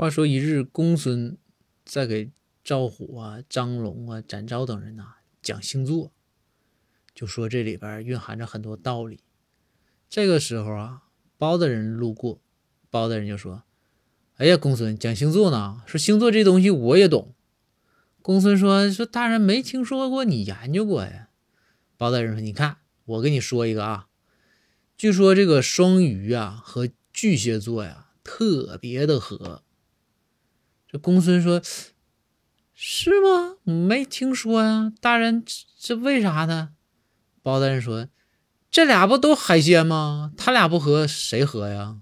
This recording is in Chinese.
话说一日，公孙在给赵虎啊、张龙啊、展昭等人呐讲星座，就说这里边蕴含着很多道理。这个时候啊，包大人路过，包大人就说：“哎呀，公孙讲星座呢，说星座这东西我也懂。”公孙说：“说大人没听说过你研究过呀？”包大人说：“你看，我跟你说一个啊，据说这个双鱼啊和巨蟹座呀特别的合。”这公孙说：“是吗？没听说呀，大人，这为啥呢？”包大人说：“这俩不都海鲜吗？他俩不喝，谁喝呀？”